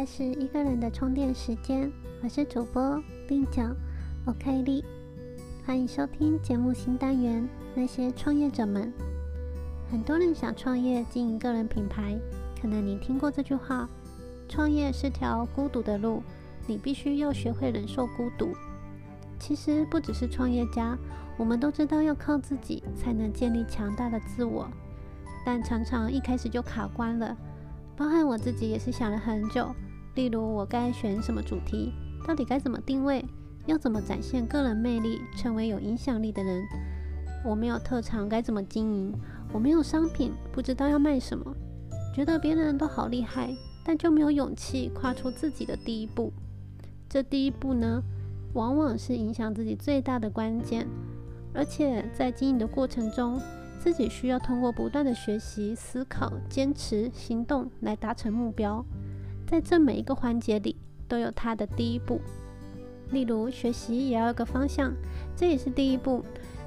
在是一个人的充电时间，我是主播令讲，OK 丽，欢迎收听节目新单元《那些创业者们》。很多人想创业经营个人品牌，可能你听过这句话：创业是条孤独的路，你必须要学会忍受孤独。其实不只是创业家，我们都知道要靠自己才能建立强大的自我，但常常一开始就卡关了。包含我自己也是想了很久，例如我该选什么主题，到底该怎么定位，要怎么展现个人魅力，成为有影响力的人。我没有特长，该怎么经营？我没有商品，不知道要卖什么。觉得别人都好厉害，但就没有勇气跨出自己的第一步。这第一步呢，往往是影响自己最大的关键，而且在经营的过程中。自己需要通过不断的学习、思考、坚持、行动来达成目标。在这每一个环节里，都有它的第一步。例如，学习也要有个方向，这也是第一步。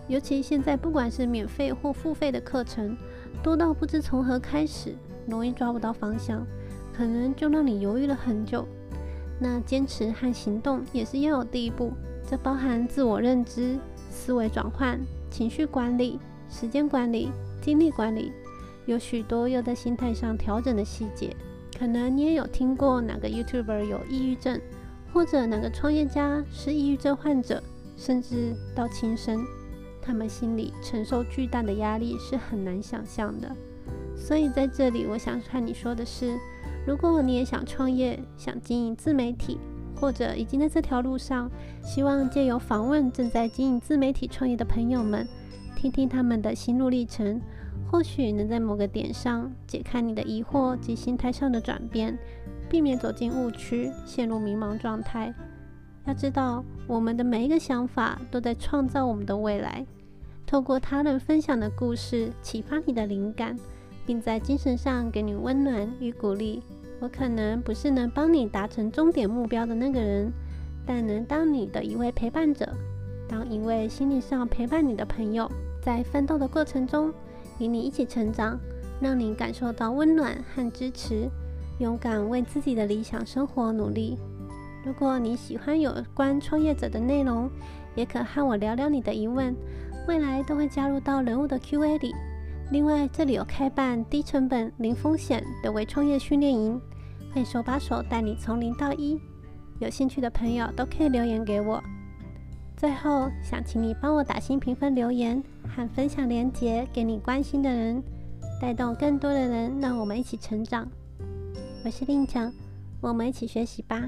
尤其现在，不管是免费或付费的课程，多到不知从何开始，容易抓不到方向，可能就让你犹豫了很久。那坚持和行动也是要有第一步，这包含自我认知、思维转换、情绪管理。时间管理、精力管理，有许多要在心态上调整的细节。可能你也有听过哪个 YouTuber 有抑郁症，或者哪个创业家是抑郁症患者，甚至到轻生，他们心里承受巨大的压力是很难想象的。所以在这里，我想和你说的是，如果你也想创业、想经营自媒体，或者已经在这条路上，希望借由访问正在经营自媒体创业的朋友们。听听他们的心路历程，或许能在某个点上解开你的疑惑及心态上的转变，避免走进误区，陷入迷茫状态。要知道，我们的每一个想法都在创造我们的未来。透过他人分享的故事，启发你的灵感，并在精神上给你温暖与鼓励。我可能不是能帮你达成终点目标的那个人，但能当你的一位陪伴者，当一位心理上陪伴你的朋友。在奋斗的过程中，与你一起成长，让你感受到温暖和支持，勇敢为自己的理想生活努力。如果你喜欢有关创业者的内容，也可和我聊聊你的疑问，未来都会加入到人物的 Q&A 里。另外，这里有开办低成本、零风险的微创业训练营，会手把手带你从零到一。有兴趣的朋友都可以留言给我。最后，想请你帮我打新评分、留言和分享链接给你关心的人，带动更多的人，让我们一起成长。我是令强，我们一起学习吧。